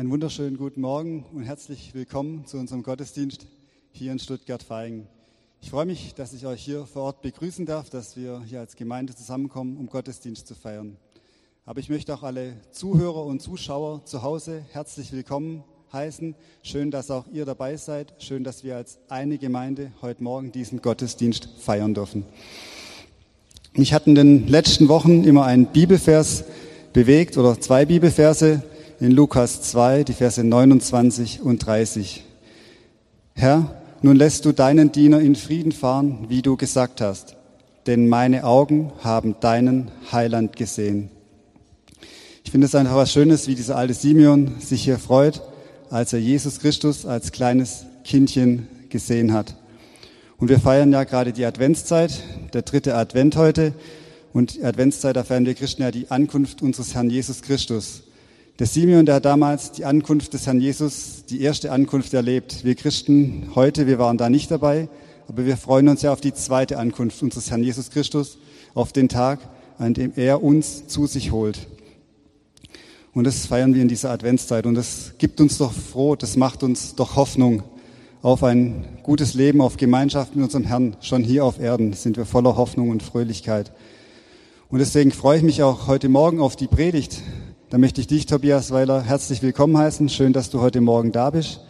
Einen wunderschönen guten Morgen und herzlich willkommen zu unserem Gottesdienst hier in Stuttgart-Vaihingen. Ich freue mich, dass ich euch hier vor Ort begrüßen darf, dass wir hier als Gemeinde zusammenkommen, um Gottesdienst zu feiern. Aber ich möchte auch alle Zuhörer und Zuschauer zu Hause herzlich willkommen heißen. Schön, dass auch ihr dabei seid. Schön, dass wir als eine Gemeinde heute Morgen diesen Gottesdienst feiern dürfen. Mich hat in den letzten Wochen immer ein Bibelvers bewegt oder zwei Bibelverse in Lukas 2, die Verse 29 und 30. Herr, nun lässt du deinen Diener in Frieden fahren, wie du gesagt hast, denn meine Augen haben deinen Heiland gesehen. Ich finde es einfach was Schönes, wie dieser alte Simeon sich hier freut, als er Jesus Christus als kleines Kindchen gesehen hat. Und wir feiern ja gerade die Adventszeit, der dritte Advent heute. Und Adventszeit, da feiern wir Christen ja die Ankunft unseres Herrn Jesus Christus. Der Simeon, der hat damals die Ankunft des Herrn Jesus, die erste Ankunft erlebt. Wir Christen heute, wir waren da nicht dabei, aber wir freuen uns ja auf die zweite Ankunft unseres Herrn Jesus Christus, auf den Tag, an dem er uns zu sich holt. Und das feiern wir in dieser Adventszeit. Und das gibt uns doch froh, das macht uns doch Hoffnung auf ein gutes Leben, auf Gemeinschaft mit unserem Herrn. Schon hier auf Erden sind wir voller Hoffnung und Fröhlichkeit. Und deswegen freue ich mich auch heute Morgen auf die Predigt, da möchte ich dich, Tobias Weiler, herzlich willkommen heißen. Schön, dass du heute Morgen da bist.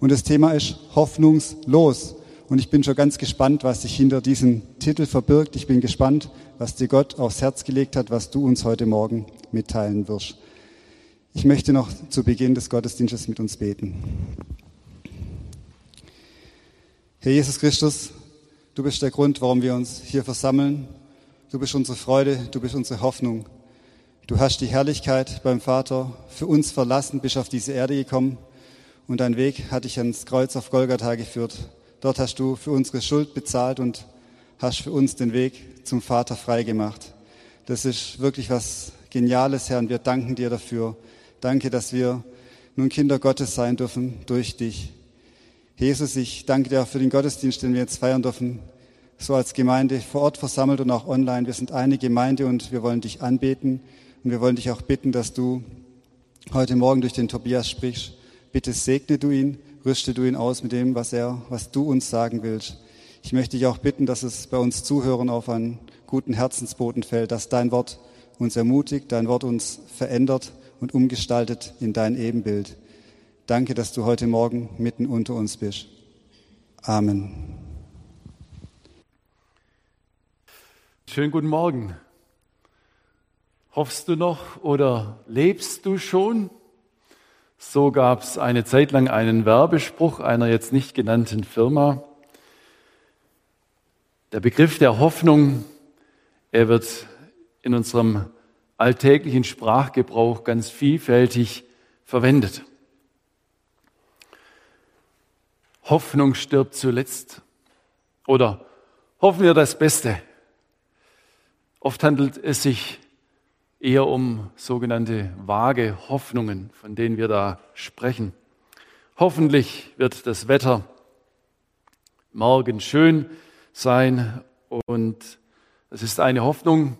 Und das Thema ist hoffnungslos. Und ich bin schon ganz gespannt, was sich hinter diesem Titel verbirgt. Ich bin gespannt, was dir Gott aufs Herz gelegt hat, was du uns heute Morgen mitteilen wirst. Ich möchte noch zu Beginn des Gottesdienstes mit uns beten. Herr Jesus Christus, du bist der Grund, warum wir uns hier versammeln. Du bist unsere Freude, du bist unsere Hoffnung. Du hast die Herrlichkeit beim Vater für uns verlassen, bist auf diese Erde gekommen und dein Weg hat dich ans Kreuz auf Golgatha geführt. Dort hast du für unsere Schuld bezahlt und hast für uns den Weg zum Vater freigemacht. Das ist wirklich was Geniales, Herr, und wir danken dir dafür. Danke, dass wir nun Kinder Gottes sein dürfen durch dich. Jesus, ich danke dir auch für den Gottesdienst, den wir jetzt feiern dürfen, so als Gemeinde vor Ort versammelt und auch online. Wir sind eine Gemeinde und wir wollen dich anbeten. Und wir wollen dich auch bitten, dass du heute Morgen durch den Tobias sprichst. Bitte segne du ihn, rüste du ihn aus mit dem, was er, was du uns sagen willst. Ich möchte dich auch bitten, dass es bei uns Zuhören auf einen guten Herzensboden fällt, dass dein Wort uns ermutigt, dein Wort uns verändert und umgestaltet in dein Ebenbild. Danke, dass du heute Morgen mitten unter uns bist. Amen. Schönen guten Morgen. Hoffst du noch oder lebst du schon? So gab es eine Zeit lang einen Werbespruch einer jetzt nicht genannten Firma. Der Begriff der Hoffnung, er wird in unserem alltäglichen Sprachgebrauch ganz vielfältig verwendet. Hoffnung stirbt zuletzt. Oder hoffen wir das Beste. Oft handelt es sich eher um sogenannte vage Hoffnungen, von denen wir da sprechen. Hoffentlich wird das Wetter morgen schön sein und es ist eine Hoffnung,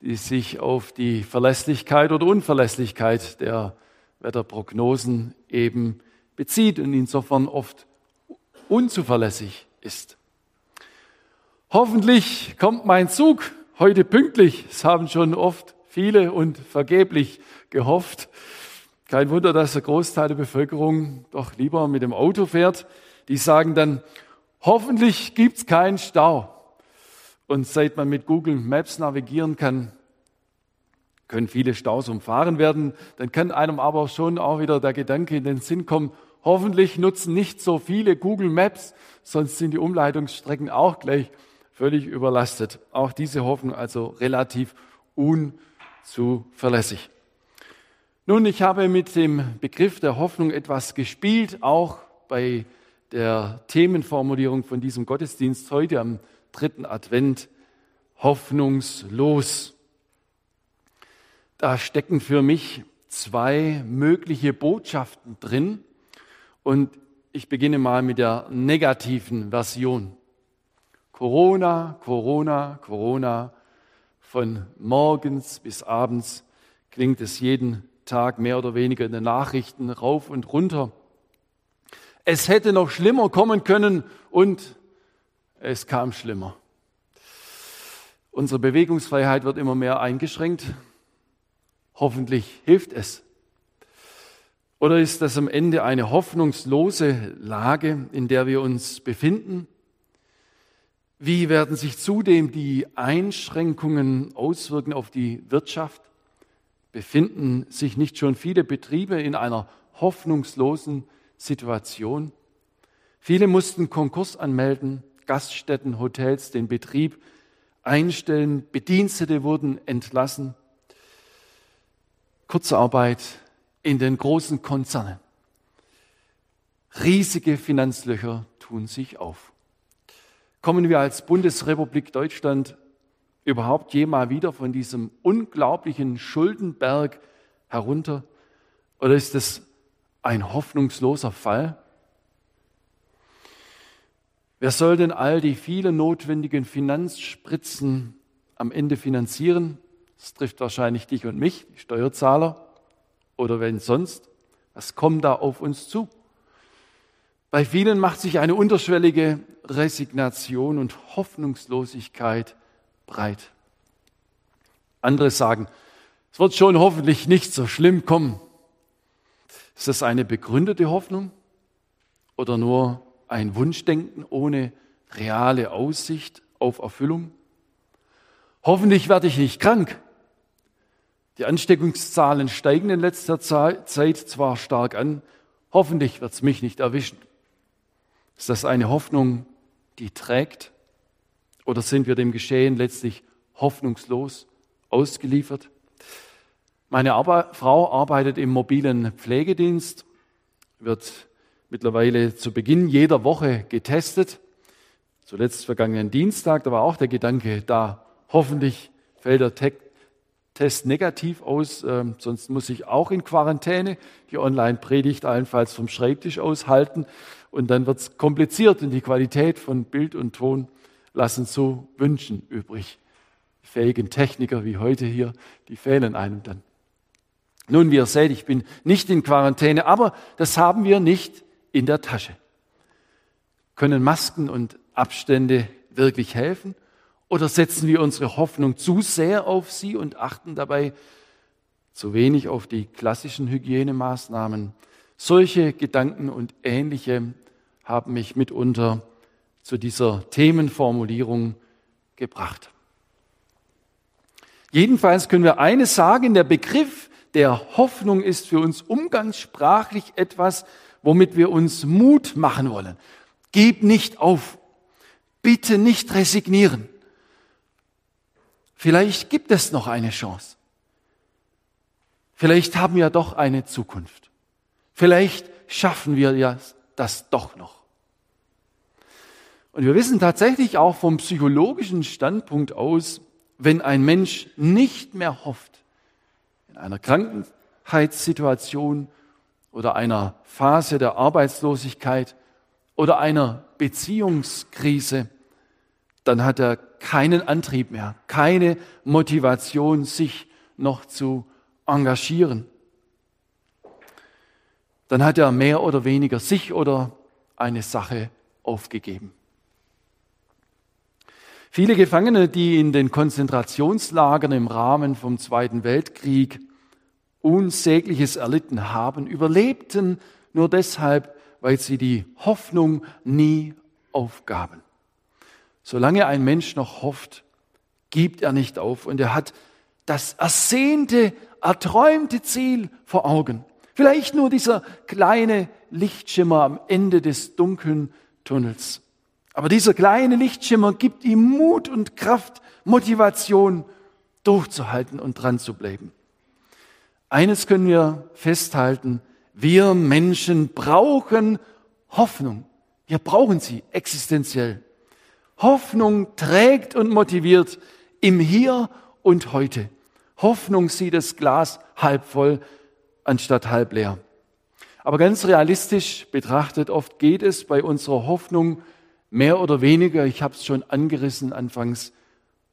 die sich auf die Verlässlichkeit oder Unverlässlichkeit der Wetterprognosen eben bezieht und insofern oft unzuverlässig ist. Hoffentlich kommt mein Zug heute pünktlich. Es haben schon oft viele und vergeblich gehofft. Kein Wunder, dass der Großteil der Bevölkerung doch lieber mit dem Auto fährt. Die sagen dann, hoffentlich gibt's keinen Stau. Und seit man mit Google Maps navigieren kann, können viele Staus umfahren werden. Dann kann einem aber schon auch wieder der Gedanke in den Sinn kommen, hoffentlich nutzen nicht so viele Google Maps, sonst sind die Umleitungsstrecken auch gleich völlig überlastet. Auch diese Hoffnung also relativ un zuverlässig. Nun, ich habe mit dem Begriff der Hoffnung etwas gespielt, auch bei der Themenformulierung von diesem Gottesdienst heute am dritten Advent, hoffnungslos. Da stecken für mich zwei mögliche Botschaften drin und ich beginne mal mit der negativen Version. Corona, Corona, Corona, von morgens bis abends klingt es jeden Tag mehr oder weniger in den Nachrichten rauf und runter. Es hätte noch schlimmer kommen können und es kam schlimmer. Unsere Bewegungsfreiheit wird immer mehr eingeschränkt. Hoffentlich hilft es. Oder ist das am Ende eine hoffnungslose Lage, in der wir uns befinden? Wie werden sich zudem die Einschränkungen auswirken auf die Wirtschaft? Befinden sich nicht schon viele Betriebe in einer hoffnungslosen Situation? Viele mussten Konkurs anmelden, Gaststätten, Hotels den Betrieb einstellen, Bedienstete wurden entlassen. Kurzarbeit in den großen Konzernen. Riesige Finanzlöcher tun sich auf. Kommen wir als Bundesrepublik Deutschland überhaupt jemals wieder von diesem unglaublichen Schuldenberg herunter? Oder ist es ein hoffnungsloser Fall? Wer soll denn all die vielen notwendigen Finanzspritzen am Ende finanzieren? Das trifft wahrscheinlich dich und mich, die Steuerzahler. Oder wenn sonst, was kommt da auf uns zu? Bei vielen macht sich eine unterschwellige Resignation und Hoffnungslosigkeit breit. Andere sagen, es wird schon hoffentlich nicht so schlimm kommen. Ist das eine begründete Hoffnung oder nur ein Wunschdenken ohne reale Aussicht auf Erfüllung? Hoffentlich werde ich nicht krank. Die Ansteckungszahlen steigen in letzter Zeit zwar stark an, hoffentlich wird es mich nicht erwischen. Ist das eine Hoffnung, die trägt? Oder sind wir dem Geschehen letztlich hoffnungslos ausgeliefert? Meine Arbe Frau arbeitet im mobilen Pflegedienst, wird mittlerweile zu Beginn jeder Woche getestet. Zuletzt vergangenen Dienstag, da war auch der Gedanke da, hoffentlich fällt der Test negativ aus, äh, sonst muss ich auch in Quarantäne die Online-Predigt allenfalls vom Schreibtisch aushalten und dann wird es kompliziert und die Qualität von Bild und Ton lassen so wünschen übrig. Die fähigen Techniker wie heute hier, die fehlen einem dann. Nun, wie ihr seht, ich bin nicht in Quarantäne, aber das haben wir nicht in der Tasche. Können Masken und Abstände wirklich helfen? Oder setzen wir unsere Hoffnung zu sehr auf sie und achten dabei zu wenig auf die klassischen Hygienemaßnahmen? Solche Gedanken und ähnliche haben mich mitunter zu dieser Themenformulierung gebracht. Jedenfalls können wir eines sagen, der Begriff der Hoffnung ist für uns umgangssprachlich etwas, womit wir uns Mut machen wollen. Gib nicht auf. Bitte nicht resignieren. Vielleicht gibt es noch eine Chance. Vielleicht haben wir doch eine Zukunft. Vielleicht schaffen wir ja das doch noch. Und wir wissen tatsächlich auch vom psychologischen Standpunkt aus, wenn ein Mensch nicht mehr hofft, in einer Krankheitssituation oder einer Phase der Arbeitslosigkeit oder einer Beziehungskrise, dann hat er keinen Antrieb mehr, keine Motivation, sich noch zu engagieren. Dann hat er mehr oder weniger sich oder eine Sache aufgegeben. Viele Gefangene, die in den Konzentrationslagern im Rahmen vom Zweiten Weltkrieg Unsägliches erlitten haben, überlebten nur deshalb, weil sie die Hoffnung nie aufgaben. Solange ein Mensch noch hofft, gibt er nicht auf und er hat das ersehnte, erträumte Ziel vor Augen. Vielleicht nur dieser kleine Lichtschimmer am Ende des dunklen Tunnels. Aber dieser kleine Lichtschimmer gibt ihm Mut und Kraft, Motivation, durchzuhalten und dran zu bleiben. Eines können wir festhalten, wir Menschen brauchen Hoffnung. Wir brauchen sie existenziell. Hoffnung trägt und motiviert im Hier und heute. Hoffnung sieht das Glas halb voll anstatt halb leer. Aber ganz realistisch betrachtet, oft geht es bei unserer Hoffnung mehr oder weniger, ich habe es schon angerissen anfangs,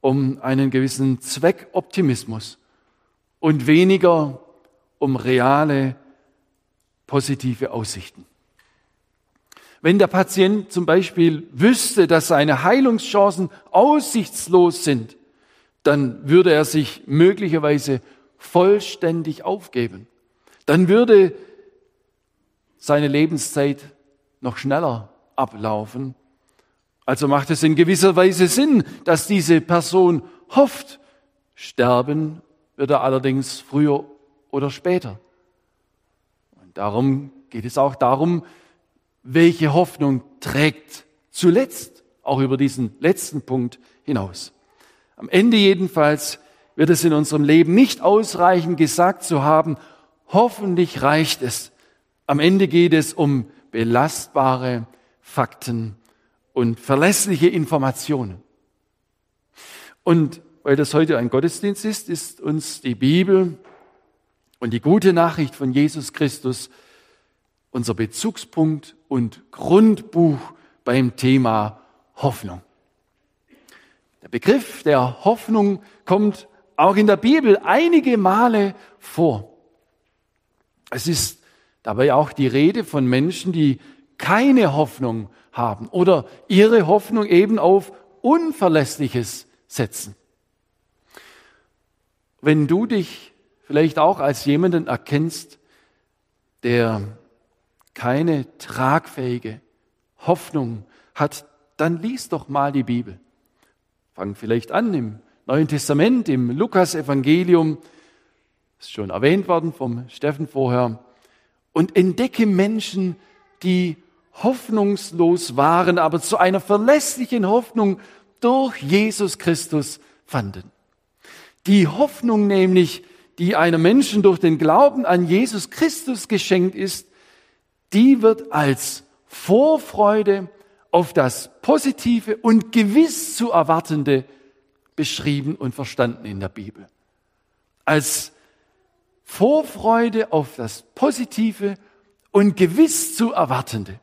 um einen gewissen Zweckoptimismus und weniger um reale, positive Aussichten. Wenn der Patient zum Beispiel wüsste, dass seine Heilungschancen aussichtslos sind, dann würde er sich möglicherweise vollständig aufgeben. Dann würde seine Lebenszeit noch schneller ablaufen. Also macht es in gewisser Weise Sinn, dass diese Person hofft. Sterben wird er allerdings früher oder später. Und darum geht es auch darum, welche Hoffnung trägt zuletzt, auch über diesen letzten Punkt hinaus. Am Ende jedenfalls wird es in unserem Leben nicht ausreichen, gesagt zu haben, hoffentlich reicht es. Am Ende geht es um belastbare Fakten und verlässliche Informationen. Und weil das heute ein Gottesdienst ist, ist uns die Bibel und die gute Nachricht von Jesus Christus unser Bezugspunkt und Grundbuch beim Thema Hoffnung. Der Begriff der Hoffnung kommt auch in der Bibel einige Male vor. Es ist dabei auch die Rede von Menschen, die keine Hoffnung haben oder ihre Hoffnung eben auf Unverlässliches setzen. Wenn du dich vielleicht auch als jemanden erkennst, der keine tragfähige Hoffnung hat, dann lies doch mal die Bibel. Fang vielleicht an im Neuen Testament, im Lukas-Evangelium, ist schon erwähnt worden vom Steffen vorher, und entdecke Menschen, die hoffnungslos waren, aber zu einer verlässlichen Hoffnung durch Jesus Christus fanden. Die Hoffnung nämlich, die einem Menschen durch den Glauben an Jesus Christus geschenkt ist, die wird als Vorfreude auf das Positive und gewiss zu Erwartende beschrieben und verstanden in der Bibel. Als Vorfreude auf das Positive und gewiss zu Erwartende.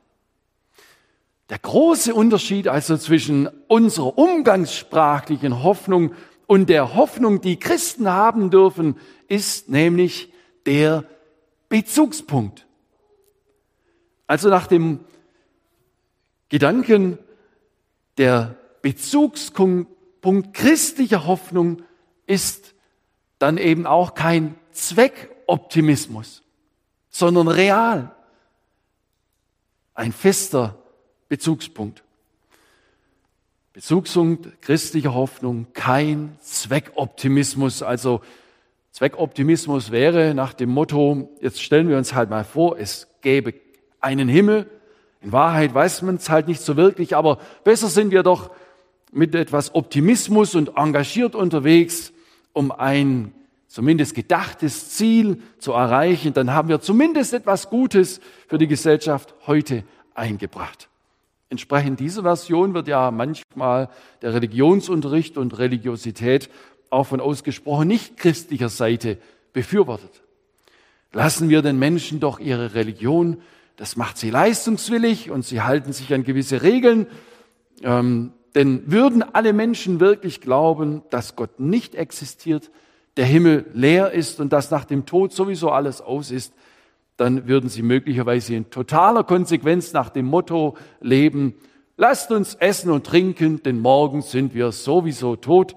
Der große Unterschied also zwischen unserer umgangssprachlichen Hoffnung und der Hoffnung, die Christen haben dürfen, ist nämlich der Bezugspunkt. Also nach dem Gedanken der Bezugspunkt christlicher Hoffnung ist dann eben auch kein Zweckoptimismus, sondern real. Ein fester Bezugspunkt. Bezugspunkt christlicher Hoffnung, kein Zweckoptimismus. Also Zweckoptimismus wäre nach dem Motto, jetzt stellen wir uns halt mal vor, es gäbe einen Himmel in Wahrheit weiß man es halt nicht so wirklich, aber besser sind wir doch mit etwas Optimismus und engagiert unterwegs, um ein zumindest gedachtes Ziel zu erreichen. Dann haben wir zumindest etwas Gutes für die Gesellschaft heute eingebracht. Entsprechend dieser Version wird ja manchmal der Religionsunterricht und Religiosität auch von ausgesprochen nicht christlicher Seite befürwortet. Lassen wir den Menschen doch ihre Religion das macht sie leistungswillig und sie halten sich an gewisse Regeln. Ähm, denn würden alle Menschen wirklich glauben, dass Gott nicht existiert, der Himmel leer ist und dass nach dem Tod sowieso alles aus ist, dann würden sie möglicherweise in totaler Konsequenz nach dem Motto leben, lasst uns essen und trinken, denn morgen sind wir sowieso tot.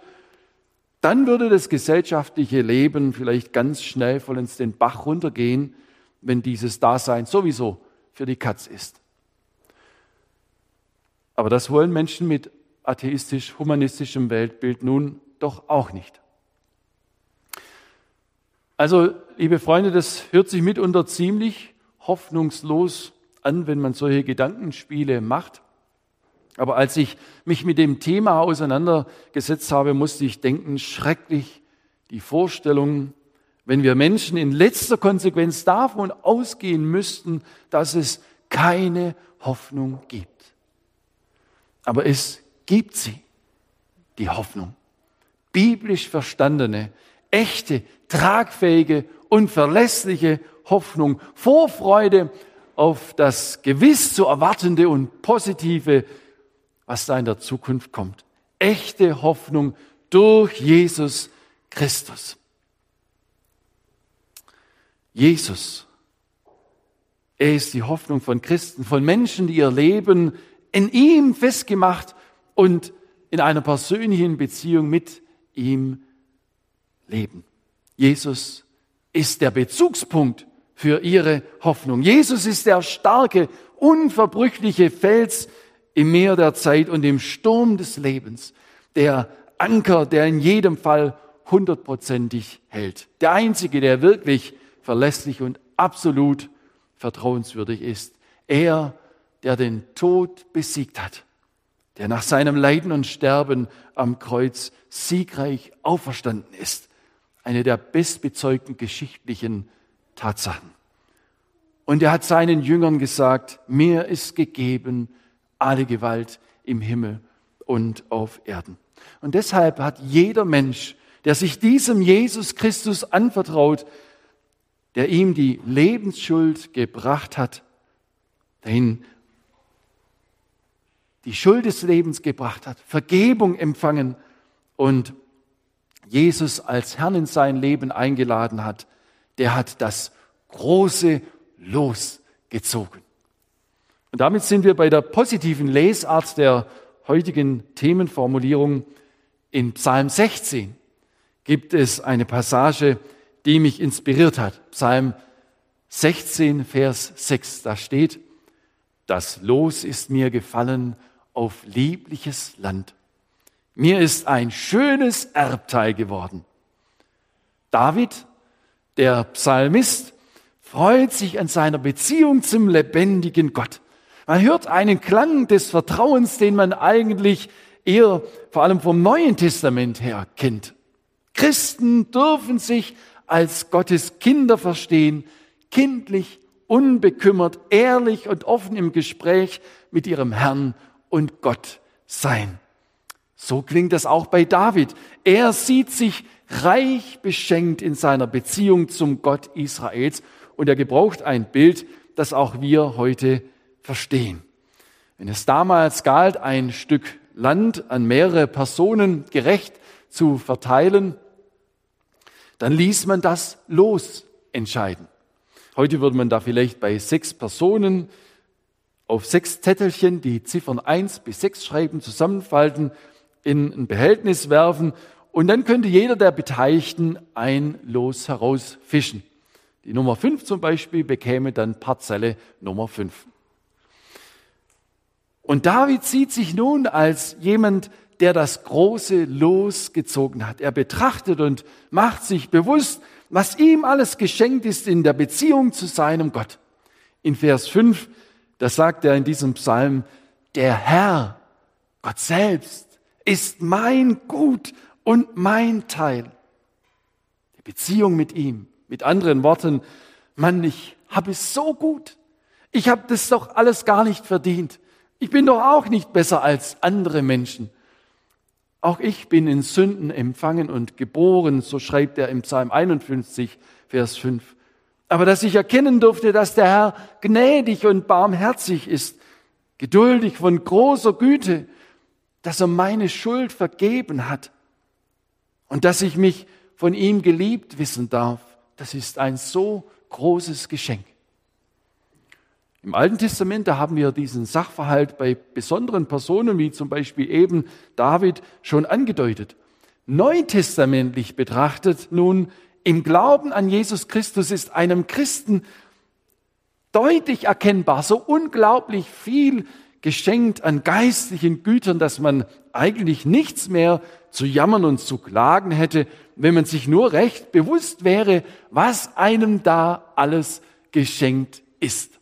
Dann würde das gesellschaftliche Leben vielleicht ganz schnell vollends den Bach runtergehen, wenn dieses Dasein sowieso für die Katz ist. Aber das wollen Menschen mit atheistisch-humanistischem Weltbild nun doch auch nicht. Also, liebe Freunde, das hört sich mitunter ziemlich hoffnungslos an, wenn man solche Gedankenspiele macht. Aber als ich mich mit dem Thema auseinandergesetzt habe, musste ich denken, schrecklich die Vorstellung, wenn wir Menschen in letzter Konsequenz davon ausgehen müssten, dass es keine Hoffnung gibt. Aber es gibt sie, die Hoffnung. Biblisch verstandene, echte, tragfähige und verlässliche Hoffnung, Vorfreude auf das gewiss zu erwartende und positive, was da in der Zukunft kommt. Echte Hoffnung durch Jesus Christus. Jesus. Er ist die Hoffnung von Christen, von Menschen, die ihr Leben in ihm festgemacht und in einer persönlichen Beziehung mit ihm leben. Jesus ist der Bezugspunkt für ihre Hoffnung. Jesus ist der starke, unverbrüchliche Fels im Meer der Zeit und im Sturm des Lebens, der Anker, der in jedem Fall hundertprozentig hält. Der einzige, der wirklich verlässlich und absolut vertrauenswürdig ist. Er, der den Tod besiegt hat, der nach seinem Leiden und Sterben am Kreuz siegreich auferstanden ist. Eine der bestbezeugten geschichtlichen Tatsachen. Und er hat seinen Jüngern gesagt, mir ist gegeben alle Gewalt im Himmel und auf Erden. Und deshalb hat jeder Mensch, der sich diesem Jesus Christus anvertraut, der ihm die Lebensschuld gebracht hat, dahin die Schuld des Lebens gebracht hat, Vergebung empfangen und Jesus als Herrn in sein Leben eingeladen hat, der hat das große Los gezogen. Und damit sind wir bei der positiven Lesart der heutigen Themenformulierung. In Psalm 16 gibt es eine Passage, die mich inspiriert hat. Psalm 16, Vers 6, da steht, das Los ist mir gefallen auf liebliches Land. Mir ist ein schönes Erbteil geworden. David, der Psalmist, freut sich an seiner Beziehung zum lebendigen Gott. Man hört einen Klang des Vertrauens, den man eigentlich eher vor allem vom Neuen Testament her kennt. Christen dürfen sich als Gottes Kinder verstehen, kindlich, unbekümmert, ehrlich und offen im Gespräch mit ihrem Herrn und Gott sein. So klingt das auch bei David. Er sieht sich reich beschenkt in seiner Beziehung zum Gott Israels und er gebraucht ein Bild, das auch wir heute verstehen. Wenn es damals galt, ein Stück Land an mehrere Personen gerecht zu verteilen, dann ließ man das los entscheiden. Heute würde man da vielleicht bei sechs Personen auf sechs Zettelchen die Ziffern eins bis sechs schreiben, zusammenfalten, in ein Behältnis werfen und dann könnte jeder der Beteiligten ein Los herausfischen. Die Nummer fünf zum Beispiel bekäme dann Parzelle Nummer fünf. Und David sieht sich nun als jemand, der das große Los gezogen hat. Er betrachtet und macht sich bewusst, was ihm alles geschenkt ist in der Beziehung zu seinem Gott. In Vers 5, da sagt er in diesem Psalm, der Herr, Gott selbst, ist mein Gut und mein Teil. Die Beziehung mit ihm, mit anderen Worten, Mann, ich habe es so gut. Ich habe das doch alles gar nicht verdient. Ich bin doch auch nicht besser als andere Menschen. Auch ich bin in Sünden empfangen und geboren, so schreibt er im Psalm 51, Vers 5. Aber dass ich erkennen durfte, dass der Herr gnädig und barmherzig ist, geduldig von großer Güte, dass er meine Schuld vergeben hat und dass ich mich von ihm geliebt wissen darf, das ist ein so großes Geschenk. Im Alten Testament, da haben wir diesen Sachverhalt bei besonderen Personen, wie zum Beispiel eben David, schon angedeutet. Neutestamentlich betrachtet nun, im Glauben an Jesus Christus ist einem Christen deutlich erkennbar, so unglaublich viel geschenkt an geistlichen Gütern, dass man eigentlich nichts mehr zu jammern und zu klagen hätte, wenn man sich nur recht bewusst wäre, was einem da alles geschenkt ist.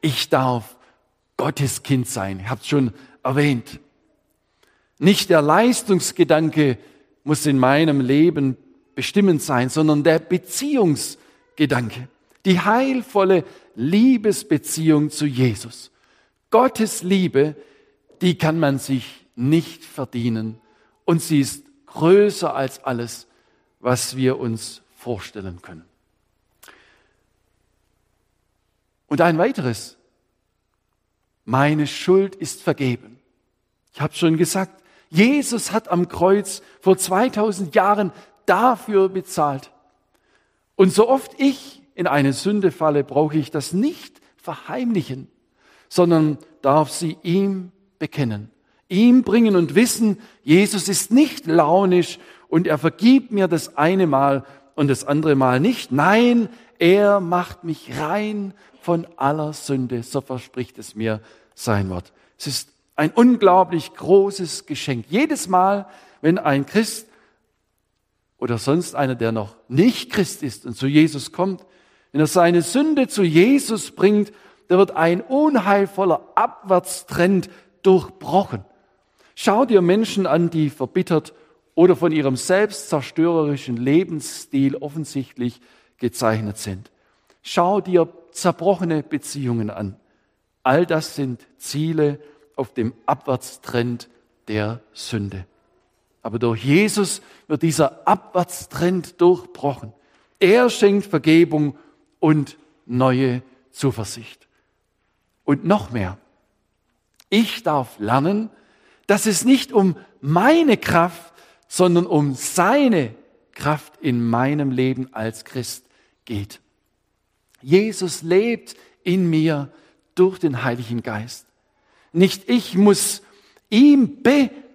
Ich darf Gottes Kind sein. Ich habe es schon erwähnt. Nicht der Leistungsgedanke muss in meinem Leben bestimmend sein, sondern der Beziehungsgedanke. Die heilvolle Liebesbeziehung zu Jesus. Gottes Liebe, die kann man sich nicht verdienen und sie ist größer als alles, was wir uns vorstellen können. Und ein weiteres. Meine Schuld ist vergeben. Ich habe schon gesagt, Jesus hat am Kreuz vor 2000 Jahren dafür bezahlt. Und so oft ich in eine Sünde falle, brauche ich das nicht verheimlichen, sondern darf sie ihm bekennen, ihm bringen und wissen, Jesus ist nicht launisch und er vergibt mir das eine Mal und das andere Mal nicht. Nein, er macht mich rein von aller Sünde, so verspricht es mir sein Wort. Es ist ein unglaublich großes Geschenk. Jedes Mal, wenn ein Christ oder sonst einer, der noch nicht Christ ist und zu Jesus kommt, wenn er seine Sünde zu Jesus bringt, da wird ein unheilvoller Abwärtstrend durchbrochen. Schau dir Menschen an, die verbittert oder von ihrem selbstzerstörerischen Lebensstil offensichtlich gezeichnet sind. Schau dir zerbrochene Beziehungen an. All das sind Ziele auf dem Abwärtstrend der Sünde. Aber durch Jesus wird dieser Abwärtstrend durchbrochen. Er schenkt Vergebung und neue Zuversicht. Und noch mehr. Ich darf lernen, dass es nicht um meine Kraft, sondern um seine Kraft in meinem Leben als Christ geht. Jesus lebt in mir durch den Heiligen Geist. Nicht ich muss ihm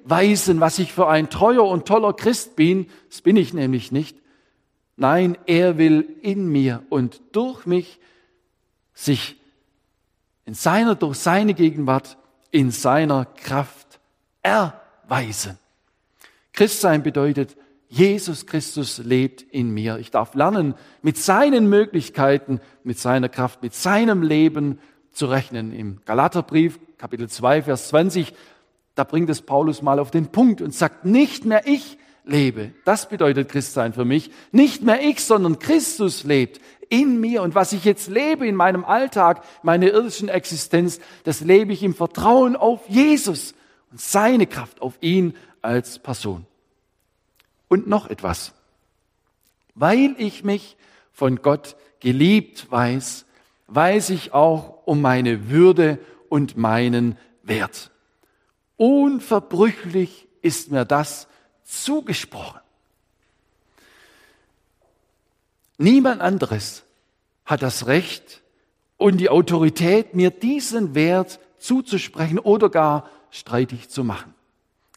beweisen, was ich für ein treuer und toller Christ bin, das bin ich nämlich nicht. Nein, er will in mir und durch mich sich in seiner, durch seine Gegenwart, in seiner Kraft erweisen. Christsein bedeutet, Jesus Christus lebt in mir. Ich darf lernen, mit seinen Möglichkeiten, mit seiner Kraft, mit seinem Leben zu rechnen. Im Galaterbrief, Kapitel 2, Vers 20, da bringt es Paulus mal auf den Punkt und sagt, nicht mehr ich lebe. Das bedeutet Christsein für mich. Nicht mehr ich, sondern Christus lebt in mir. Und was ich jetzt lebe in meinem Alltag, meine irdischen Existenz, das lebe ich im Vertrauen auf Jesus und seine Kraft, auf ihn als Person. Und noch etwas. Weil ich mich von Gott geliebt weiß, weiß ich auch um meine Würde und meinen Wert. Unverbrüchlich ist mir das zugesprochen. Niemand anderes hat das Recht und die Autorität, mir diesen Wert zuzusprechen oder gar streitig zu machen.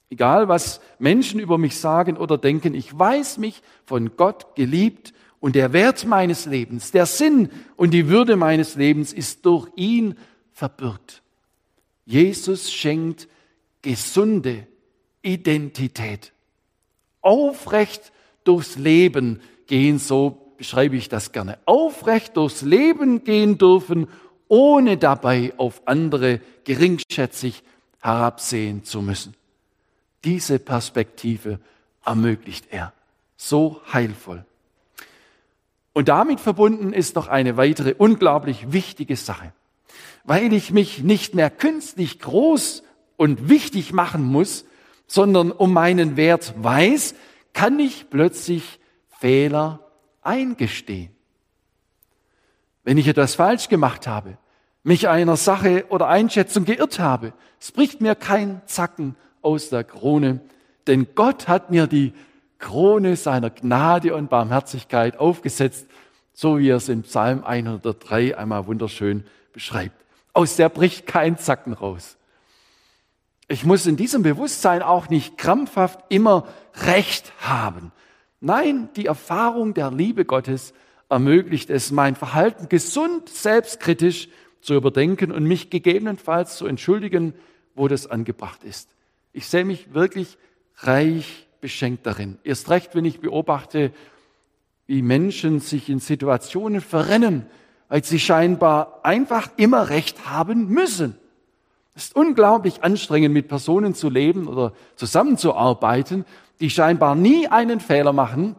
Egal, was Menschen über mich sagen oder denken, ich weiß mich von Gott geliebt und der Wert meines Lebens, der Sinn und die Würde meines Lebens ist durch ihn verbürgt. Jesus schenkt gesunde Identität. Aufrecht durchs Leben gehen, so beschreibe ich das gerne. Aufrecht durchs Leben gehen dürfen, ohne dabei auf andere geringschätzig herabsehen zu müssen. Diese Perspektive ermöglicht er. So heilvoll. Und damit verbunden ist noch eine weitere unglaublich wichtige Sache. Weil ich mich nicht mehr künstlich groß und wichtig machen muss, sondern um meinen Wert weiß, kann ich plötzlich Fehler eingestehen. Wenn ich etwas falsch gemacht habe, mich einer Sache oder Einschätzung geirrt habe, es bricht mir kein Zacken aus der Krone, denn Gott hat mir die Krone seiner Gnade und Barmherzigkeit aufgesetzt, so wie er es in Psalm 103 einmal wunderschön beschreibt. Aus der bricht kein Zacken raus. Ich muss in diesem Bewusstsein auch nicht krampfhaft immer Recht haben. Nein, die Erfahrung der Liebe Gottes ermöglicht es, mein Verhalten gesund, selbstkritisch zu überdenken und mich gegebenenfalls zu entschuldigen, wo das angebracht ist. Ich sehe mich wirklich reich beschenkt darin. Erst recht, wenn ich beobachte, wie Menschen sich in Situationen verrennen, weil sie scheinbar einfach immer recht haben müssen. Es ist unglaublich anstrengend, mit Personen zu leben oder zusammenzuarbeiten, die scheinbar nie einen Fehler machen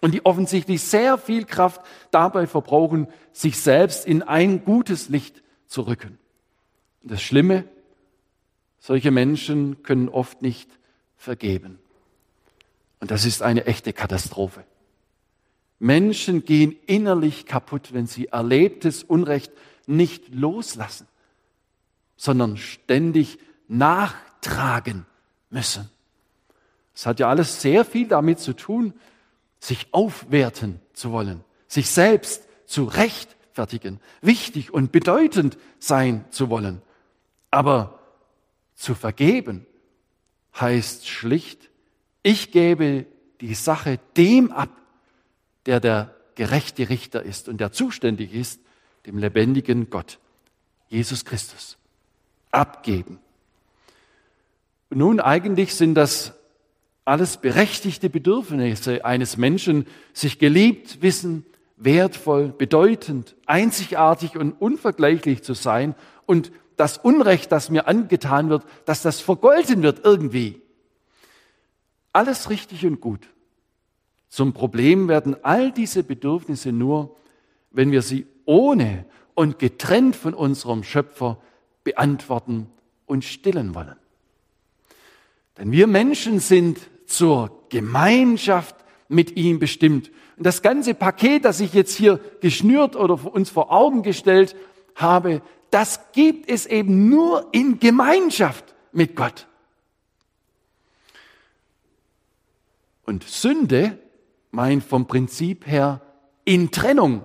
und die offensichtlich sehr viel Kraft dabei verbrauchen, sich selbst in ein gutes Licht zu rücken. Das Schlimme, solche Menschen können oft nicht vergeben. Und das ist eine echte Katastrophe. Menschen gehen innerlich kaputt, wenn sie erlebtes Unrecht nicht loslassen, sondern ständig nachtragen müssen. Es hat ja alles sehr viel damit zu tun, sich aufwerten zu wollen, sich selbst zu rechtfertigen, wichtig und bedeutend sein zu wollen. Aber zu vergeben heißt schlicht, ich gebe die Sache dem ab, der der gerechte Richter ist und der zuständig ist, dem lebendigen Gott, Jesus Christus. Abgeben. Nun eigentlich sind das alles berechtigte Bedürfnisse eines Menschen, sich geliebt wissen, wertvoll, bedeutend, einzigartig und unvergleichlich zu sein und das Unrecht, das mir angetan wird, dass das vergolten wird irgendwie. Alles richtig und gut. Zum Problem werden all diese Bedürfnisse nur, wenn wir sie ohne und getrennt von unserem Schöpfer beantworten und stillen wollen. Denn wir Menschen sind zur Gemeinschaft mit ihm bestimmt. Und das ganze Paket, das ich jetzt hier geschnürt oder uns vor Augen gestellt habe, das gibt es eben nur in Gemeinschaft mit Gott. Und Sünde meint vom Prinzip her in Trennung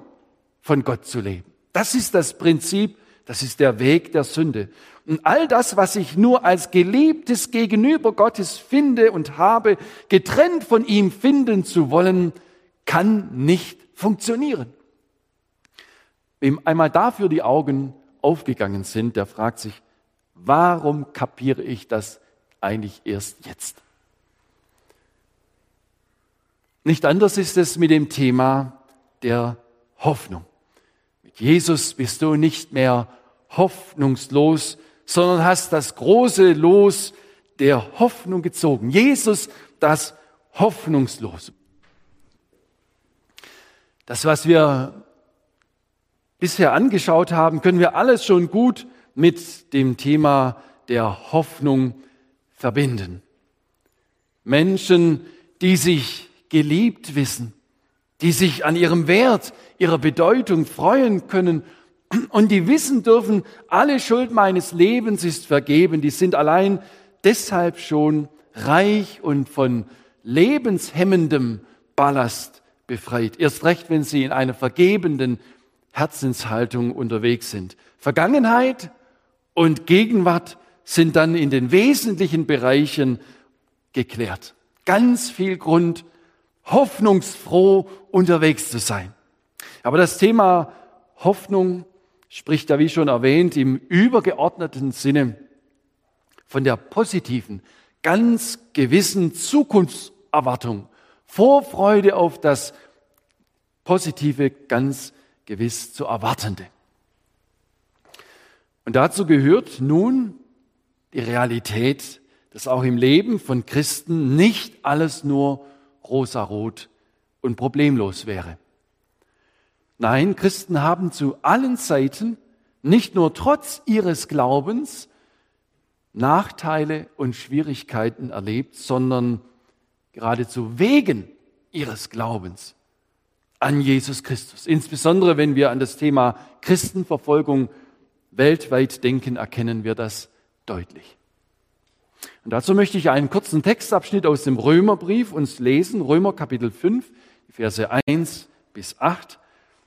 von Gott zu leben. Das ist das Prinzip, das ist der Weg der Sünde. Und all das, was ich nur als geliebtes Gegenüber Gottes finde und habe, getrennt von ihm finden zu wollen, kann nicht funktionieren. Wem einmal dafür die Augen aufgegangen sind, der fragt sich, warum kapiere ich das eigentlich erst jetzt? Nicht anders ist es mit dem Thema der Hoffnung. Mit Jesus bist du nicht mehr hoffnungslos, sondern hast das große Los der Hoffnung gezogen. Jesus, das Hoffnungslose. Das, was wir bisher angeschaut haben, können wir alles schon gut mit dem Thema der Hoffnung verbinden. Menschen, die sich geliebt wissen, die sich an ihrem Wert, ihrer Bedeutung freuen können und die wissen dürfen, alle Schuld meines Lebens ist vergeben, die sind allein deshalb schon reich und von lebenshemmendem Ballast befreit. Erst recht, wenn sie in einer vergebenden Herzenshaltung unterwegs sind. Vergangenheit und Gegenwart sind dann in den wesentlichen Bereichen geklärt. Ganz viel Grund hoffnungsfroh unterwegs zu sein. Aber das Thema Hoffnung spricht da, wie schon erwähnt, im übergeordneten Sinne von der positiven, ganz gewissen Zukunftserwartung, Vorfreude auf das Positive, ganz gewiss zu erwartende. Und dazu gehört nun die Realität, dass auch im Leben von Christen nicht alles nur rosarot und problemlos wäre. Nein, Christen haben zu allen Zeiten, nicht nur trotz ihres Glaubens, Nachteile und Schwierigkeiten erlebt, sondern geradezu wegen ihres Glaubens an Jesus Christus. Insbesondere wenn wir an das Thema Christenverfolgung weltweit denken, erkennen wir das deutlich. Und dazu möchte ich einen kurzen Textabschnitt aus dem Römerbrief uns lesen, Römer Kapitel 5, Verse 1 bis 8.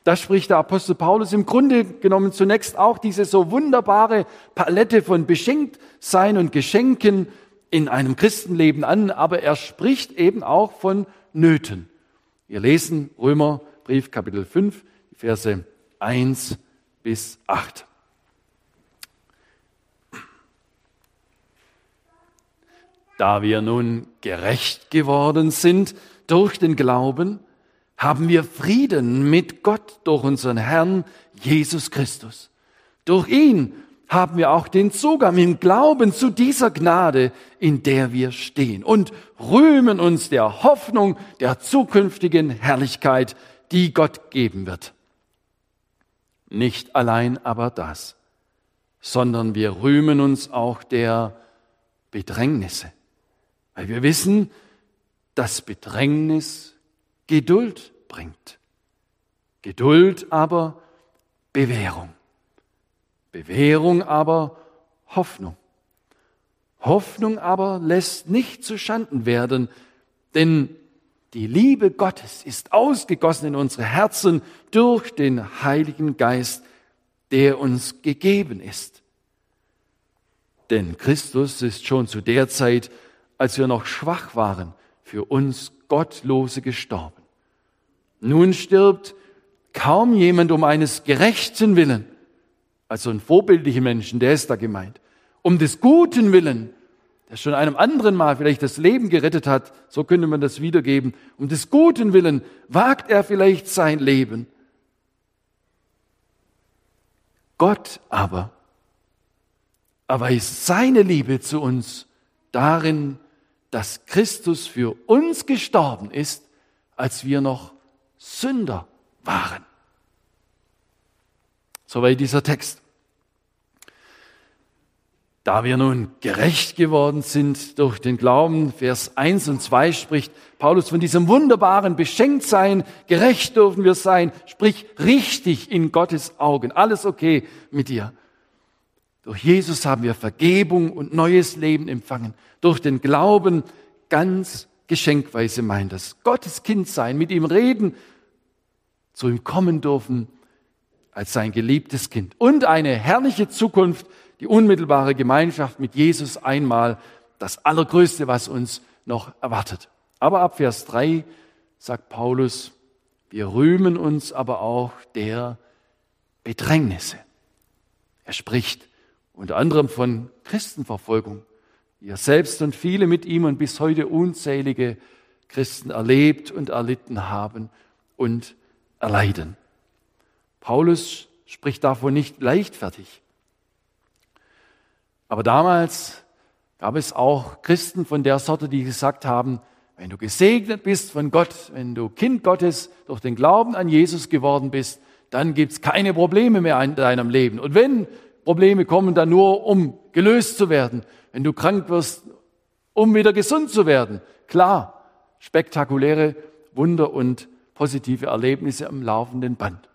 Da spricht der Apostel Paulus im Grunde genommen zunächst auch diese so wunderbare Palette von Beschenktsein und Geschenken in einem Christenleben an, aber er spricht eben auch von Nöten. Wir lesen Römerbrief Kapitel 5, Verse 1 bis 8. Da wir nun gerecht geworden sind durch den Glauben, haben wir Frieden mit Gott durch unseren Herrn Jesus Christus. Durch ihn haben wir auch den Zugang im Glauben zu dieser Gnade, in der wir stehen und rühmen uns der Hoffnung der zukünftigen Herrlichkeit, die Gott geben wird. Nicht allein aber das, sondern wir rühmen uns auch der Bedrängnisse weil wir wissen, dass Bedrängnis Geduld bringt. Geduld aber Bewährung. Bewährung aber Hoffnung. Hoffnung aber lässt nicht zu Schanden werden, denn Die Liebe Gottes ist ausgegossen in unsere Herzen durch den Heiligen Geist, der uns gegeben ist. Denn Christus ist schon zu der Zeit, als wir noch schwach waren, für uns Gottlose gestorben. Nun stirbt kaum jemand um eines gerechten Willen, also ein vorbildlicher Menschen, der ist da gemeint, um des guten Willen, der schon einem anderen Mal vielleicht das Leben gerettet hat, so könnte man das wiedergeben, um des guten Willen wagt er vielleicht sein Leben. Gott aber erweist seine Liebe zu uns darin, dass Christus für uns gestorben ist, als wir noch Sünder waren. Soweit dieser Text. Da wir nun gerecht geworden sind durch den Glauben, Vers 1 und 2 spricht Paulus von diesem wunderbaren Beschenktsein, gerecht dürfen wir sein, sprich richtig in Gottes Augen, alles okay mit dir. Durch Jesus haben wir Vergebung und neues Leben empfangen. Durch den Glauben ganz geschenkweise meint das. Gottes Kind sein, mit ihm reden, zu ihm kommen dürfen als sein geliebtes Kind und eine herrliche Zukunft die unmittelbare Gemeinschaft mit Jesus einmal das Allergrößte, was uns noch erwartet. Aber ab Vers 3 sagt Paulus, wir rühmen uns aber auch der Bedrängnisse. Er spricht unter anderem von Christenverfolgung, die er selbst und viele mit ihm und bis heute unzählige Christen erlebt und erlitten haben und erleiden. Paulus spricht davon nicht leichtfertig. Aber damals gab es auch Christen von der Sorte, die gesagt haben, wenn du gesegnet bist von Gott, wenn du Kind Gottes durch den Glauben an Jesus geworden bist, dann gibt's keine Probleme mehr in deinem Leben. Und wenn Probleme kommen, dann nur, um gelöst zu werden. Wenn du krank wirst, um wieder gesund zu werden. Klar, spektakuläre Wunder und positive Erlebnisse am laufenden Band.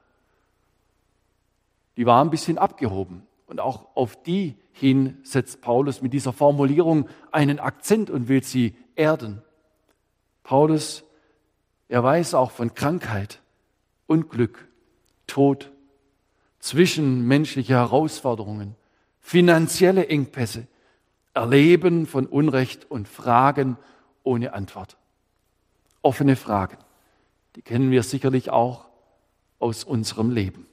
Die waren ein bisschen abgehoben. Und auch auf die hin setzt Paulus mit dieser Formulierung einen Akzent und will sie erden. Paulus, er weiß auch von Krankheit, Unglück, Tod, zwischenmenschliche Herausforderungen, finanzielle Engpässe, Erleben von Unrecht und Fragen ohne Antwort. Offene Fragen, die kennen wir sicherlich auch aus unserem Leben.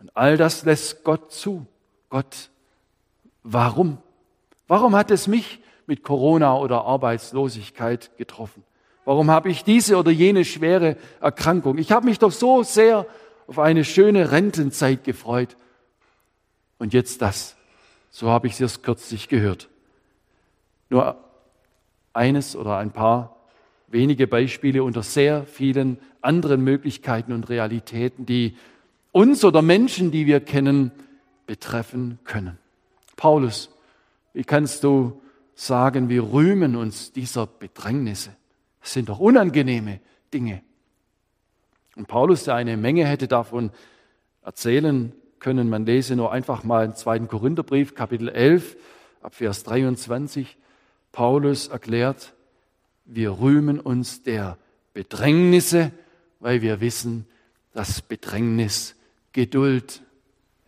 Und all das lässt Gott zu. Gott, warum? Warum hat es mich mit Corona oder Arbeitslosigkeit getroffen? Warum habe ich diese oder jene schwere Erkrankung? Ich habe mich doch so sehr auf eine schöne Rentenzeit gefreut. Und jetzt das. So habe ich es erst kürzlich gehört. Nur eines oder ein paar wenige Beispiele unter sehr vielen anderen Möglichkeiten und Realitäten, die uns oder Menschen, die wir kennen, betreffen können. Paulus, wie kannst du sagen, wir rühmen uns dieser Bedrängnisse? Das sind doch unangenehme Dinge. Und Paulus, der eine Menge hätte davon erzählen können, man lese nur einfach mal im zweiten Korintherbrief, Kapitel 11, ab Vers 23. Paulus erklärt, wir rühmen uns der Bedrängnisse, weil wir wissen, dass Bedrängnis Geduld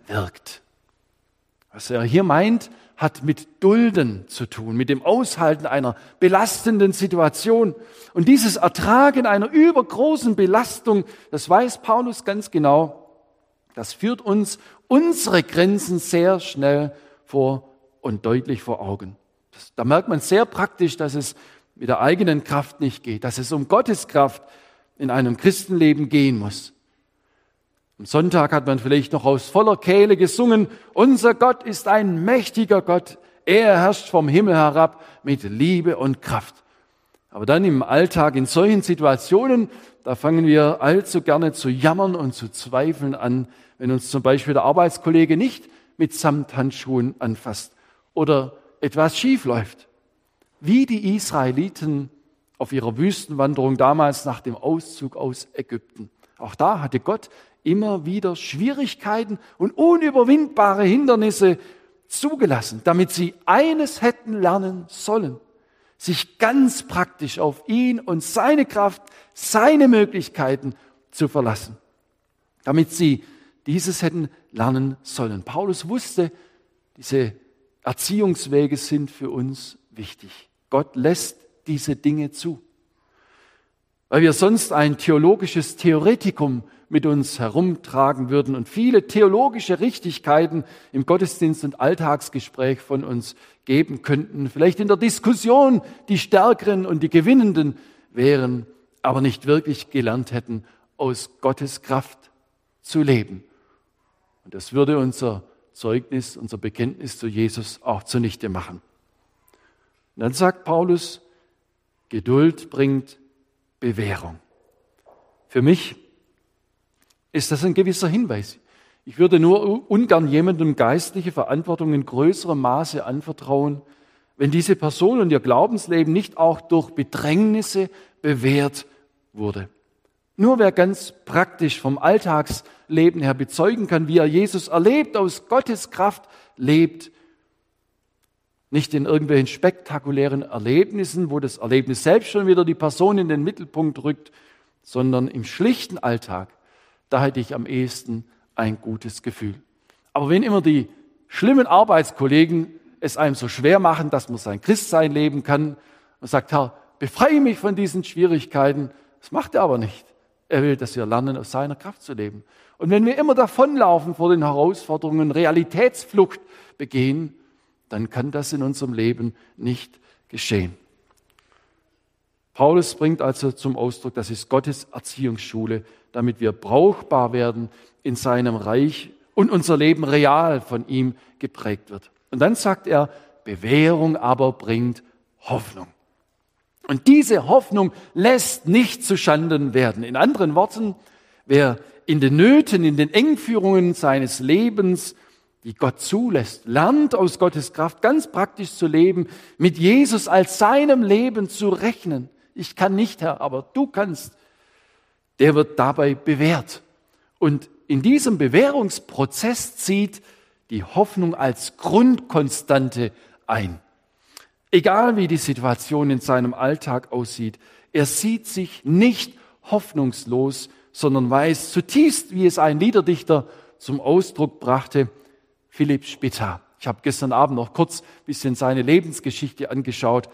wirkt. Was er hier meint, hat mit Dulden zu tun, mit dem Aushalten einer belastenden Situation. Und dieses Ertragen einer übergroßen Belastung, das weiß Paulus ganz genau, das führt uns unsere Grenzen sehr schnell vor und deutlich vor Augen. Das, da merkt man sehr praktisch, dass es mit der eigenen Kraft nicht geht, dass es um Gottes Kraft in einem Christenleben gehen muss. Am Sonntag hat man vielleicht noch aus voller Kehle gesungen, unser Gott ist ein mächtiger Gott, er herrscht vom Himmel herab mit Liebe und Kraft. Aber dann im Alltag, in solchen Situationen, da fangen wir allzu gerne zu jammern und zu zweifeln an, wenn uns zum Beispiel der Arbeitskollege nicht mit Samthandschuhen anfasst oder etwas schief läuft. Wie die Israeliten auf ihrer Wüstenwanderung damals nach dem Auszug aus Ägypten. Auch da hatte Gott immer wieder Schwierigkeiten und unüberwindbare Hindernisse zugelassen, damit sie eines hätten lernen sollen. sich ganz praktisch auf ihn und seine Kraft, seine Möglichkeiten zu verlassen, damit sie dieses hätten lernen sollen. Paulus wusste, diese Erziehungswege sind für uns wichtig. Gott lässt diese Dinge zu. Weil wir sonst ein theologisches Theoretikum mit uns herumtragen würden und viele theologische Richtigkeiten im Gottesdienst und Alltagsgespräch von uns geben könnten, vielleicht in der Diskussion die Stärkeren und die Gewinnenden wären, aber nicht wirklich gelernt hätten, aus Gottes Kraft zu leben. Und das würde unser Zeugnis, unser Bekenntnis zu Jesus auch zunichte machen. Und dann sagt Paulus, Geduld bringt Bewährung. Für mich ist das ein gewisser Hinweis. Ich würde nur ungern jemandem geistliche Verantwortung in größerem Maße anvertrauen, wenn diese Person und ihr Glaubensleben nicht auch durch Bedrängnisse bewährt wurde. Nur wer ganz praktisch vom Alltagsleben her bezeugen kann, wie er Jesus erlebt, aus Gottes Kraft lebt, nicht in irgendwelchen spektakulären Erlebnissen, wo das Erlebnis selbst schon wieder die Person in den Mittelpunkt rückt, sondern im schlichten Alltag, da hätte ich am ehesten ein gutes Gefühl. Aber wenn immer die schlimmen Arbeitskollegen es einem so schwer machen, dass man sein Christsein leben kann und sagt, Herr, befreie mich von diesen Schwierigkeiten, das macht er aber nicht. Er will, dass wir lernen, aus seiner Kraft zu leben. Und wenn wir immer davonlaufen vor den Herausforderungen, Realitätsflucht begehen, dann kann das in unserem Leben nicht geschehen. Paulus bringt also zum Ausdruck, das ist Gottes Erziehungsschule, damit wir brauchbar werden in seinem Reich und unser Leben real von ihm geprägt wird. Und dann sagt er, Bewährung aber bringt Hoffnung. Und diese Hoffnung lässt nicht zu Schanden werden. In anderen Worten, wer in den Nöten, in den Engführungen seines Lebens die Gott zulässt, lernt aus Gottes Kraft ganz praktisch zu leben, mit Jesus als seinem Leben zu rechnen. Ich kann nicht, Herr, aber du kannst. Der wird dabei bewährt. Und in diesem Bewährungsprozess zieht die Hoffnung als Grundkonstante ein. Egal wie die Situation in seinem Alltag aussieht, er sieht sich nicht hoffnungslos, sondern weiß zutiefst, wie es ein Liederdichter zum Ausdruck brachte, Philipp Spitta. Ich habe gestern Abend noch kurz ein bisschen seine Lebensgeschichte angeschaut.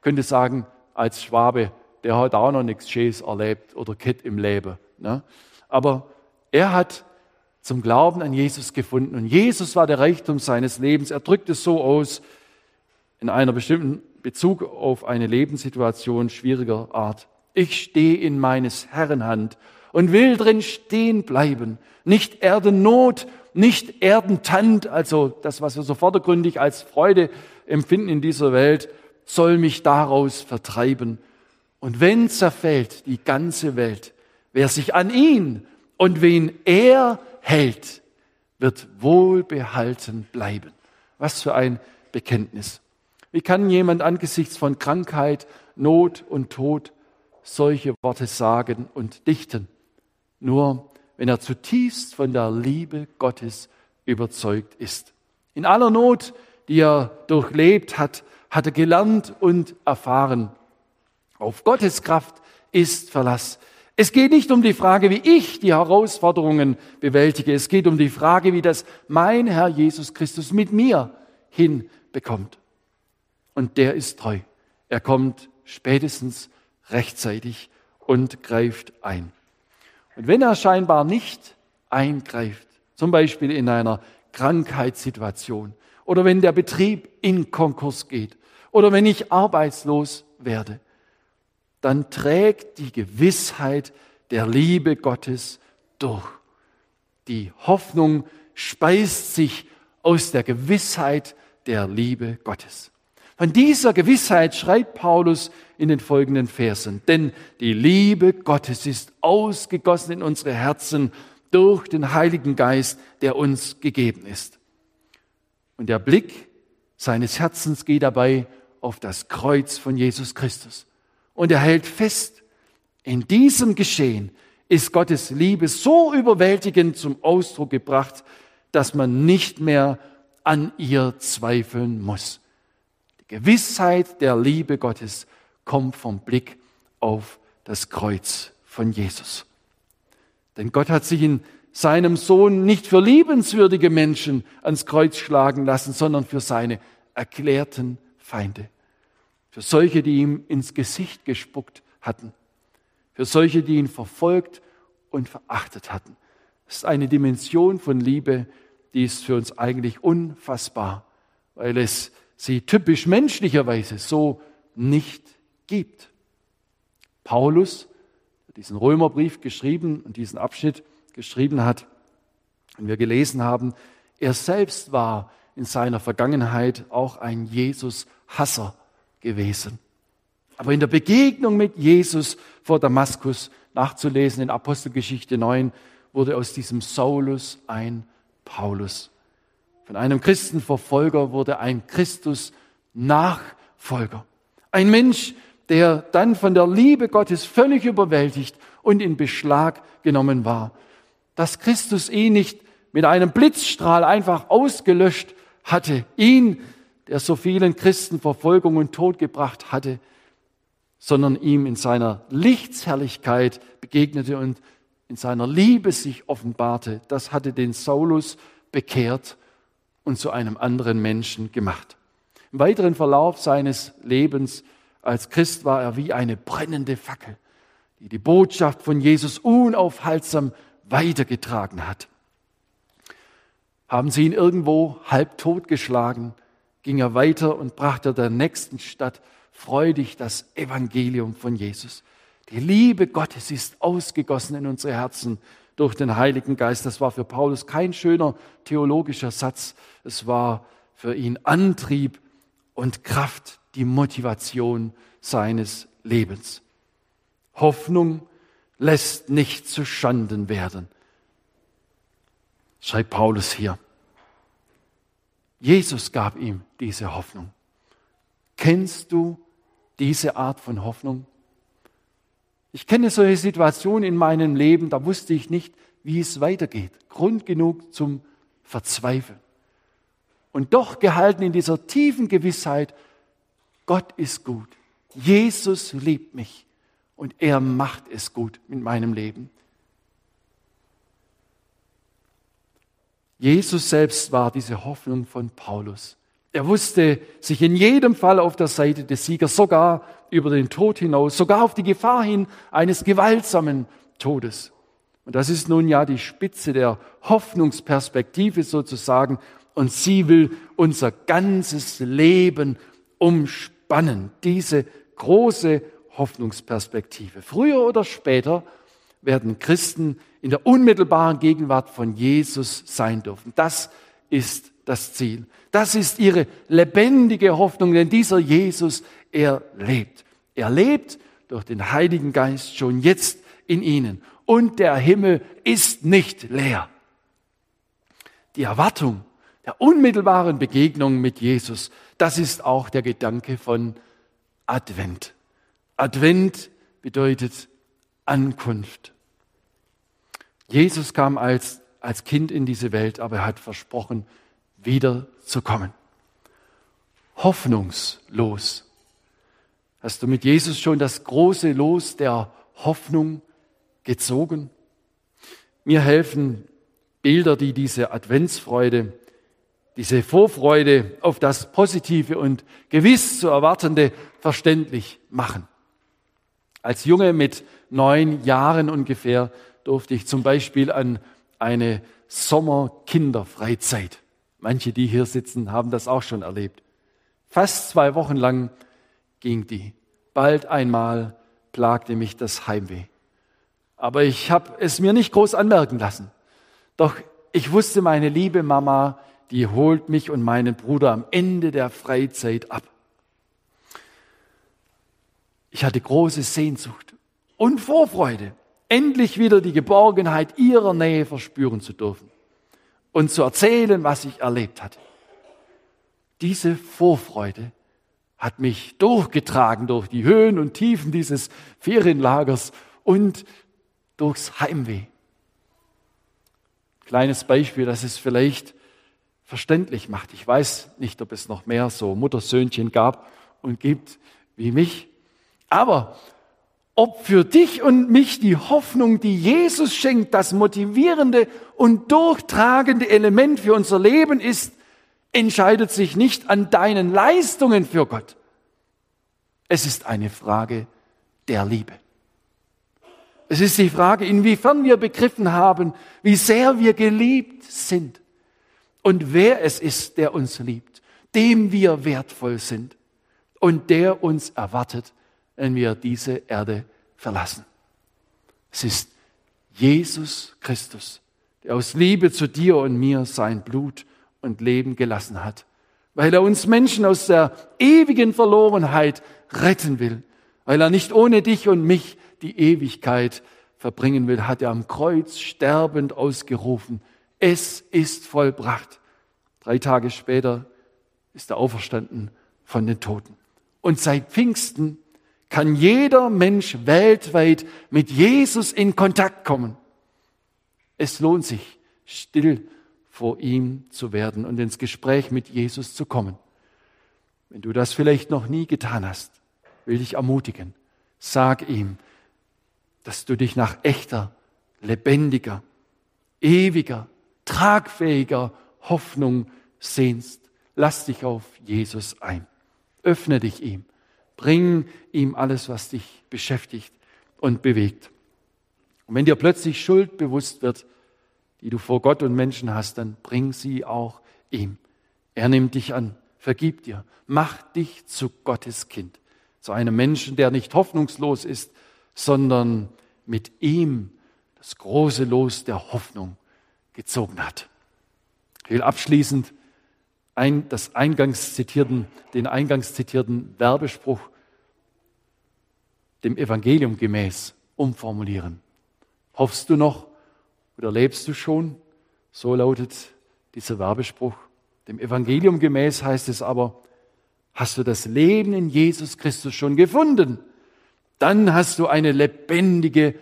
Könnte sagen, als Schwabe, der hat auch noch nichts Schönes erlebt oder Kett im Leben. Ne? Aber er hat zum Glauben an Jesus gefunden und Jesus war der Reichtum seines Lebens. Er drückt es so aus, in einer bestimmten Bezug auf eine Lebenssituation schwieriger Art. Ich stehe in meines Herrn Hand und will drin stehen bleiben. Nicht Erdennot nicht Erdentand, also das, was wir so vordergründig als Freude empfinden in dieser Welt, soll mich daraus vertreiben. Und wenn zerfällt die ganze Welt, wer sich an ihn und wen er hält, wird wohlbehalten bleiben. Was für ein Bekenntnis. Wie kann jemand angesichts von Krankheit, Not und Tod solche Worte sagen und dichten? Nur wenn er zutiefst von der Liebe Gottes überzeugt ist. In aller Not, die er durchlebt hat, hat er gelernt und erfahren. Auf Gottes Kraft ist Verlass. Es geht nicht um die Frage, wie ich die Herausforderungen bewältige. Es geht um die Frage, wie das mein Herr Jesus Christus mit mir hinbekommt. Und der ist treu. Er kommt spätestens rechtzeitig und greift ein. Und wenn er scheinbar nicht eingreift, zum Beispiel in einer Krankheitssituation oder wenn der Betrieb in Konkurs geht oder wenn ich arbeitslos werde, dann trägt die Gewissheit der Liebe Gottes durch. Die Hoffnung speist sich aus der Gewissheit der Liebe Gottes. Von dieser Gewissheit schreibt Paulus in den folgenden Versen. Denn die Liebe Gottes ist ausgegossen in unsere Herzen durch den Heiligen Geist, der uns gegeben ist. Und der Blick seines Herzens geht dabei auf das Kreuz von Jesus Christus. Und er hält fest, in diesem Geschehen ist Gottes Liebe so überwältigend zum Ausdruck gebracht, dass man nicht mehr an ihr zweifeln muss Gewissheit der Liebe Gottes kommt vom Blick auf das Kreuz von Jesus. Denn Gott hat sich in seinem Sohn nicht für liebenswürdige Menschen ans Kreuz schlagen lassen, sondern für seine erklärten Feinde. Für solche, die ihm ins Gesicht gespuckt hatten. Für solche, die ihn verfolgt und verachtet hatten. Das ist eine Dimension von Liebe, die ist für uns eigentlich unfassbar, weil es sie typisch menschlicherweise so nicht gibt. Paulus, der diesen Römerbrief geschrieben und diesen Abschnitt geschrieben hat, und wir gelesen haben, er selbst war in seiner Vergangenheit auch ein Jesus-Hasser gewesen. Aber in der Begegnung mit Jesus vor Damaskus, nachzulesen in Apostelgeschichte 9, wurde aus diesem Saulus ein Paulus. Von einem Christenverfolger wurde ein Christus-Nachfolger. Ein Mensch, der dann von der Liebe Gottes völlig überwältigt und in Beschlag genommen war. Dass Christus ihn nicht mit einem Blitzstrahl einfach ausgelöscht hatte, ihn, der so vielen Christen Verfolgung und Tod gebracht hatte, sondern ihm in seiner Lichtsherrlichkeit begegnete und in seiner Liebe sich offenbarte. Das hatte den Saulus bekehrt und zu einem anderen Menschen gemacht. Im weiteren Verlauf seines Lebens als Christ war er wie eine brennende Fackel, die die Botschaft von Jesus unaufhaltsam weitergetragen hat. Haben sie ihn irgendwo halbtot geschlagen, ging er weiter und brachte der nächsten Stadt freudig das Evangelium von Jesus. Die Liebe Gottes ist ausgegossen in unsere Herzen durch den Heiligen Geist. Das war für Paulus kein schöner theologischer Satz. Es war für ihn Antrieb und Kraft, die Motivation seines Lebens. Hoffnung lässt nicht zu Schanden werden, schreibt Paulus hier. Jesus gab ihm diese Hoffnung. Kennst du diese Art von Hoffnung? Ich kenne solche Situationen in meinem Leben, da wusste ich nicht, wie es weitergeht. Grund genug zum Verzweifeln. Und doch gehalten in dieser tiefen Gewissheit, Gott ist gut. Jesus liebt mich und er macht es gut mit meinem Leben. Jesus selbst war diese Hoffnung von Paulus. Er wusste sich in jedem Fall auf der Seite des Siegers, sogar über den Tod hinaus, sogar auf die Gefahr hin eines gewaltsamen Todes. Und das ist nun ja die Spitze der Hoffnungsperspektive sozusagen. Und sie will unser ganzes Leben umspannen, diese große Hoffnungsperspektive. Früher oder später werden Christen in der unmittelbaren Gegenwart von Jesus sein dürfen. Das ist das Ziel. Das ist ihre lebendige Hoffnung, denn dieser Jesus, er lebt. Er lebt durch den Heiligen Geist schon jetzt in ihnen. Und der Himmel ist nicht leer. Die Erwartung der unmittelbaren Begegnung mit Jesus, das ist auch der Gedanke von Advent. Advent bedeutet Ankunft. Jesus kam als, als Kind in diese Welt, aber er hat versprochen, wiederzukommen. Hoffnungslos. Hast du mit Jesus schon das große Los der Hoffnung gezogen? Mir helfen Bilder, die diese Adventsfreude, diese Vorfreude auf das Positive und gewiss zu erwartende verständlich machen. Als Junge mit neun Jahren ungefähr durfte ich zum Beispiel an eine Sommerkinderfreizeit Manche, die hier sitzen, haben das auch schon erlebt. Fast zwei Wochen lang ging die. Bald einmal plagte mich das Heimweh. Aber ich habe es mir nicht groß anmerken lassen. Doch ich wusste, meine liebe Mama, die holt mich und meinen Bruder am Ende der Freizeit ab. Ich hatte große Sehnsucht und Vorfreude, endlich wieder die Geborgenheit ihrer Nähe verspüren zu dürfen und zu erzählen, was ich erlebt hatte. Diese Vorfreude hat mich durchgetragen durch die Höhen und Tiefen dieses Ferienlagers und durchs Heimweh. Kleines Beispiel, das ist vielleicht verständlich macht. Ich weiß nicht, ob es noch mehr so Muttersöhnchen gab und gibt wie mich. Aber ob für dich und mich die Hoffnung, die Jesus schenkt, das motivierende und durchtragende Element für unser Leben ist, entscheidet sich nicht an deinen Leistungen für Gott. Es ist eine Frage der Liebe. Es ist die Frage, inwiefern wir begriffen haben, wie sehr wir geliebt sind und wer es ist, der uns liebt, dem wir wertvoll sind und der uns erwartet wenn wir diese Erde verlassen. Es ist Jesus Christus, der aus Liebe zu dir und mir sein Blut und Leben gelassen hat, weil er uns Menschen aus der ewigen Verlorenheit retten will, weil er nicht ohne dich und mich die Ewigkeit verbringen will, hat er am Kreuz sterbend ausgerufen, es ist vollbracht. Drei Tage später ist er auferstanden von den Toten. Und seit Pfingsten kann jeder Mensch weltweit mit Jesus in Kontakt kommen. Es lohnt sich, still vor ihm zu werden und ins Gespräch mit Jesus zu kommen. Wenn du das vielleicht noch nie getan hast, will ich ermutigen. Sag ihm, dass du dich nach echter, lebendiger, ewiger, tragfähiger Hoffnung sehnst. Lass dich auf Jesus ein. Öffne dich ihm. Bring ihm alles, was dich beschäftigt und bewegt. Und wenn dir plötzlich Schuld bewusst wird, die du vor Gott und Menschen hast, dann bring sie auch ihm. Er nimmt dich an, vergib dir, mach dich zu Gottes Kind, zu einem Menschen, der nicht hoffnungslos ist, sondern mit ihm das große Los der Hoffnung gezogen hat. Ich will abschließend ein, das eingangs zitierten, den eingangs zitierten Werbespruch dem Evangelium gemäß umformulieren. Hoffst du noch oder lebst du schon? So lautet dieser Werbespruch. Dem Evangelium gemäß heißt es aber, hast du das Leben in Jesus Christus schon gefunden? Dann hast du eine lebendige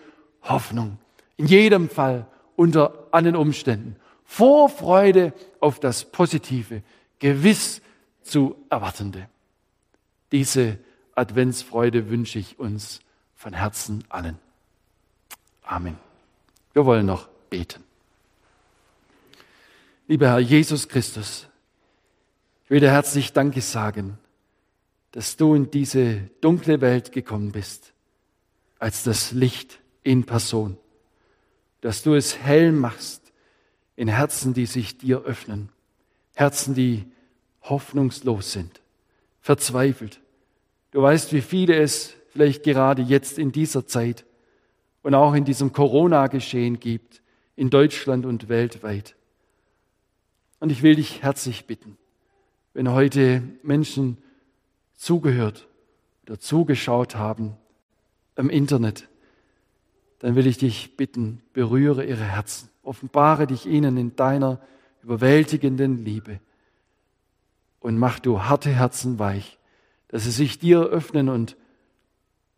Hoffnung. In jedem Fall, unter allen Umständen. Vorfreude auf das Positive, gewiss zu erwartende. Diese Adventsfreude wünsche ich uns von Herzen allen. Amen. Wir wollen noch beten. Lieber Herr Jesus Christus, ich will dir herzlich Danke sagen, dass du in diese dunkle Welt gekommen bist, als das Licht in Person, dass du es hell machst in Herzen, die sich dir öffnen, Herzen, die hoffnungslos sind, verzweifelt. Du weißt, wie viele es vielleicht gerade jetzt in dieser Zeit und auch in diesem Corona-Geschehen gibt, in Deutschland und weltweit. Und ich will dich herzlich bitten, wenn heute Menschen zugehört oder zugeschaut haben im Internet, dann will ich dich bitten, berühre ihre Herzen, offenbare dich ihnen in deiner überwältigenden Liebe und mach du harte Herzen weich, dass sie sich dir öffnen und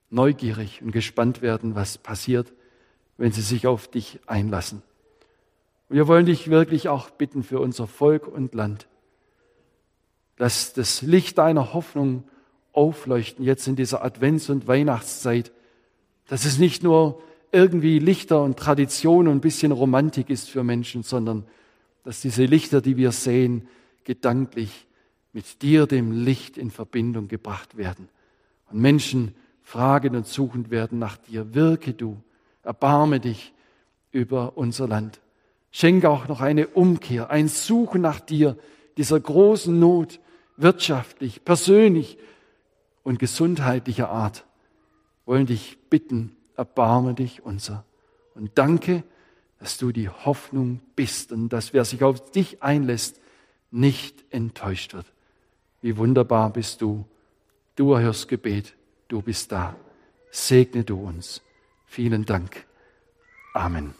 neugierig und gespannt werden, was passiert, wenn sie sich auf dich einlassen. Und wir wollen dich wirklich auch bitten für unser Volk und Land, dass das Licht deiner Hoffnung aufleuchten jetzt in dieser Advents- und Weihnachtszeit, dass es nicht nur irgendwie Lichter und Tradition und ein bisschen Romantik ist für Menschen, sondern dass diese Lichter, die wir sehen, gedanklich mit dir, dem Licht, in Verbindung gebracht werden. Und Menschen fragen und suchend werden nach dir. Wirke du, erbarme dich über unser Land. Schenke auch noch eine Umkehr, ein Suchen nach dir, dieser großen Not, wirtschaftlich, persönlich und gesundheitlicher Art. Wollen dich bitten, erbarme dich unser. Und danke, dass du die Hoffnung bist und dass wer sich auf dich einlässt, nicht enttäuscht wird. Wie wunderbar bist du. Du erhörst Gebet du bist da. Segne du uns. Vielen Dank. Amen.